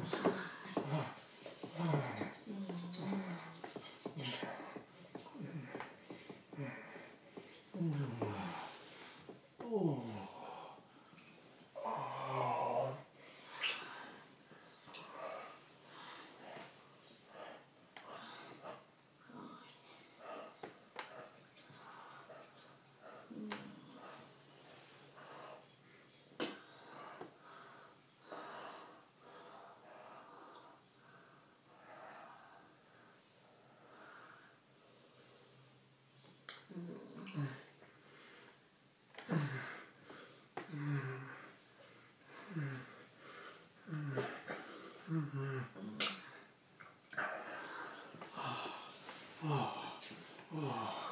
themselves. 와, 와.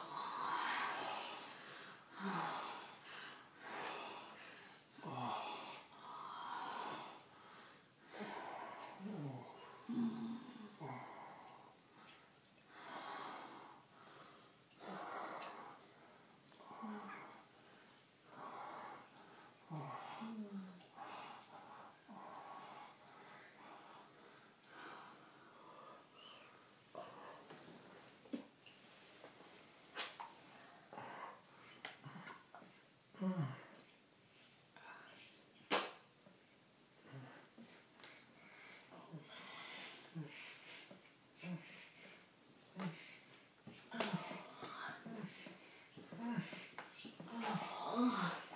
Oh.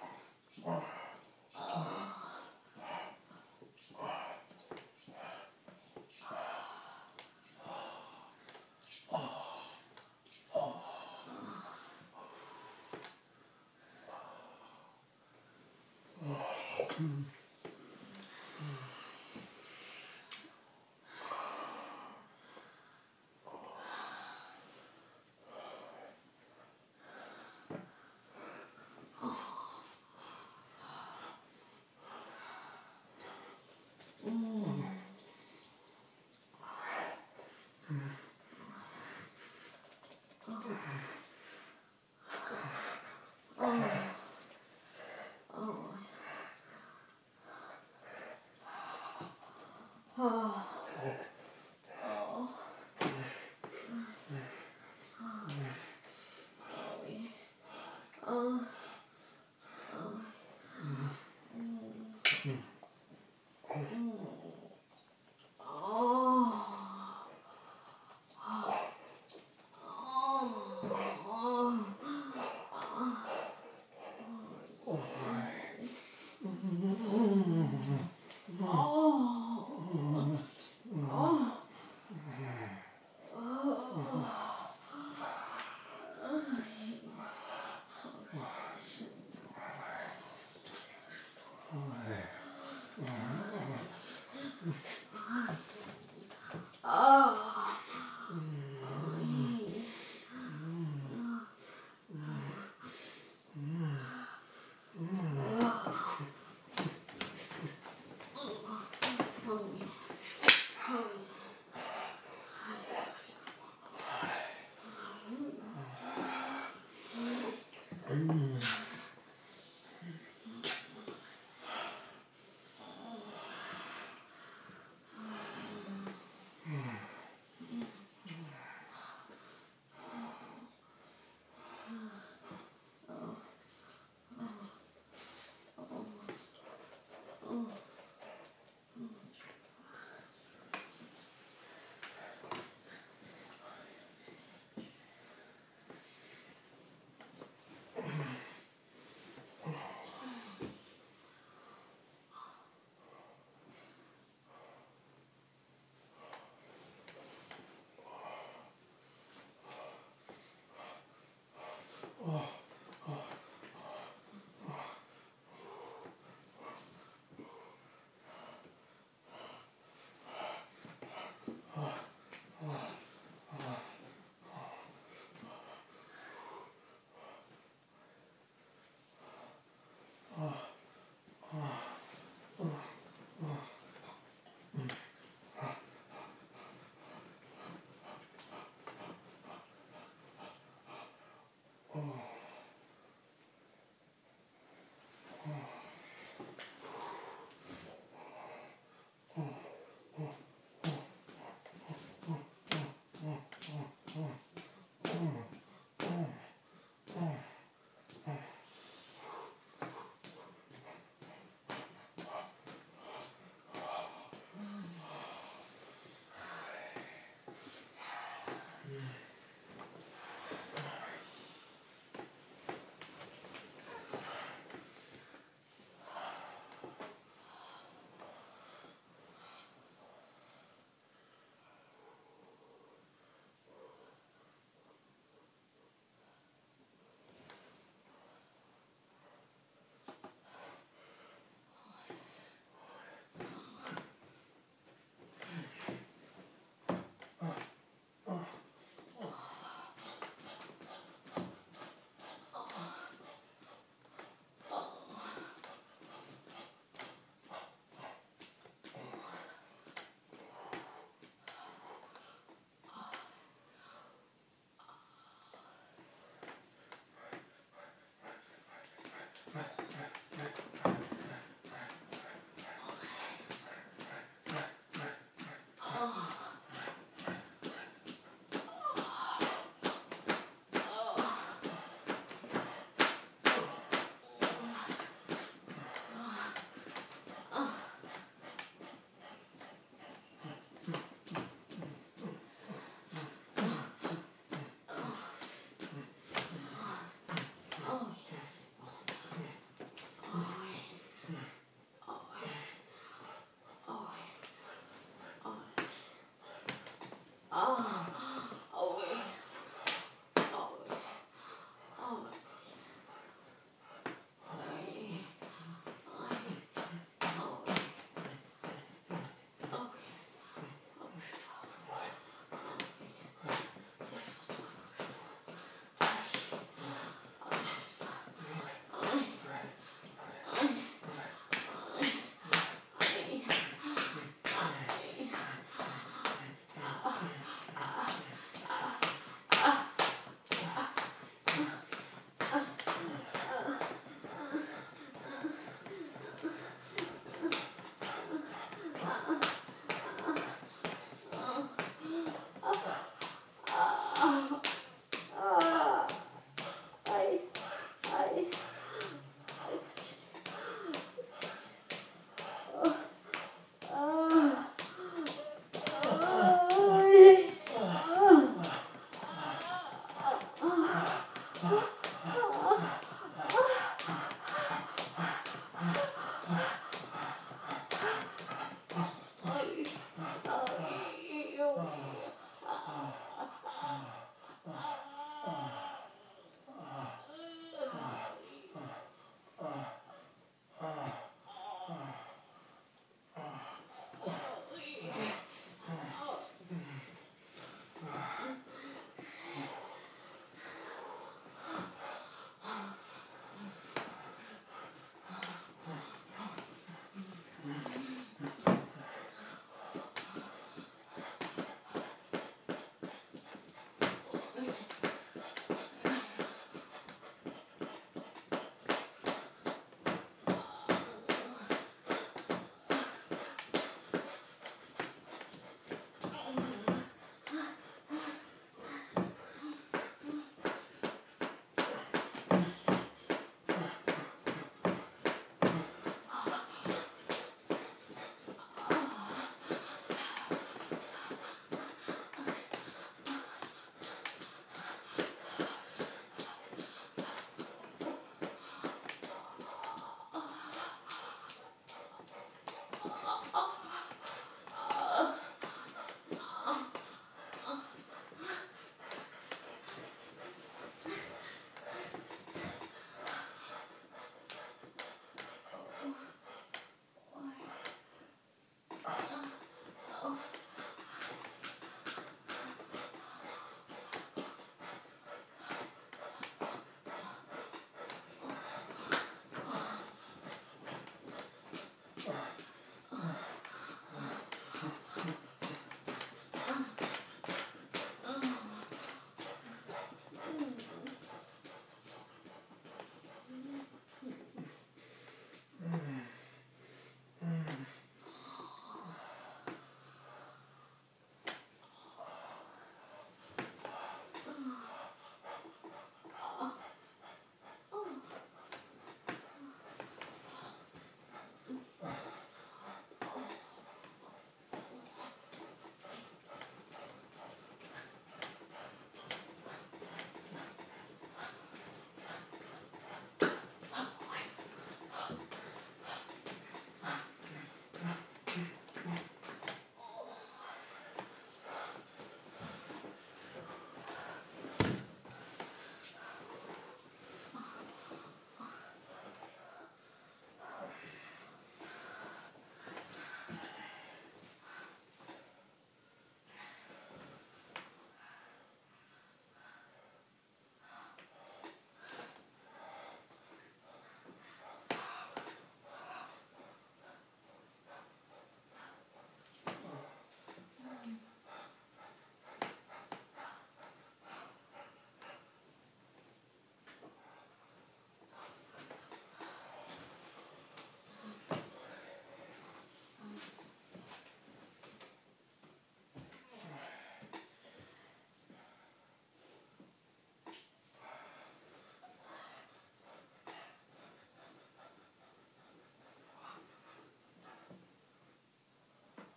Oh.